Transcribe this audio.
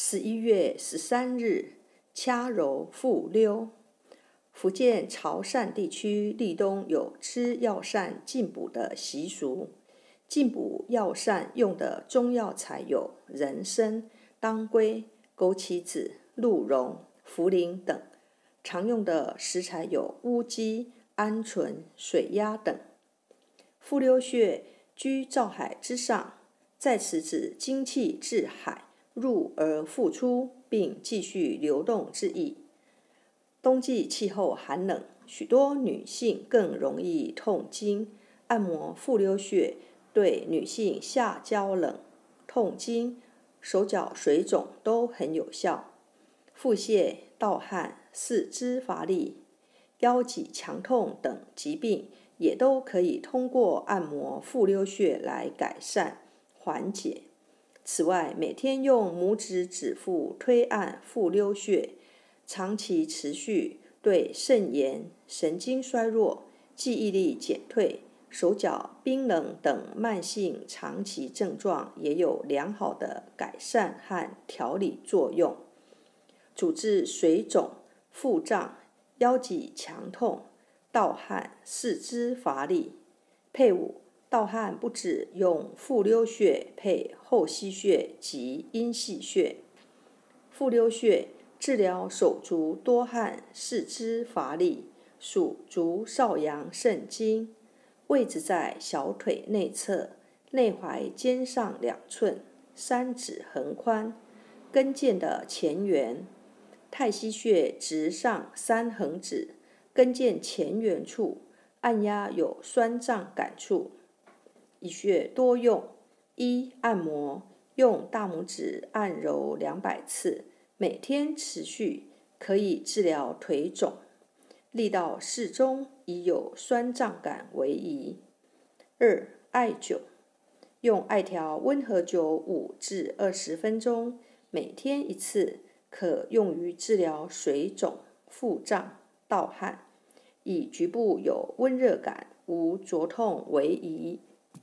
十一月十三日，掐揉复溜。福建潮汕地区立冬有吃药膳进补的习俗。进补药膳用的中药材有人参、当归、枸杞子、鹿茸、茯苓等。常用的食材有乌鸡、鹌鹑、水鸭等。复溜穴居照海之上，在此指精气至海。入而复出，并继续流动之意。冬季气候寒冷，许多女性更容易痛经。按摩复溜穴，对女性下焦冷、痛经、手脚水肿都很有效。腹泻、盗汗、四肢乏力、腰脊强痛等疾病，也都可以通过按摩复溜穴来改善缓解。此外，每天用拇指指腹推按复溜穴，长期持续，对肾炎、神经衰弱、记忆力减退、手脚冰冷等慢性长期症状也有良好的改善和调理作用。主治水肿、腹胀、腰脊强痛、盗汗、四肢乏力。配伍。盗汗不止用复溜穴配后溪穴及阴溪穴。复溜穴治疗手足多汗、四肢乏力，属足少阳肾经，位置在小腿内侧，内踝尖上两寸，三指横宽，跟腱的前缘。太溪穴直上三横指，跟腱前缘处，按压有酸胀感触。一穴多用：一、按摩，用大拇指按揉两百次，每天持续，可以治疗腿肿，力道适中，以有酸胀感为宜。二、艾灸，用艾条温和灸五至二十分钟，每天一次，可用于治疗水肿、腹胀、盗汗，以局部有温热感、无灼痛为宜。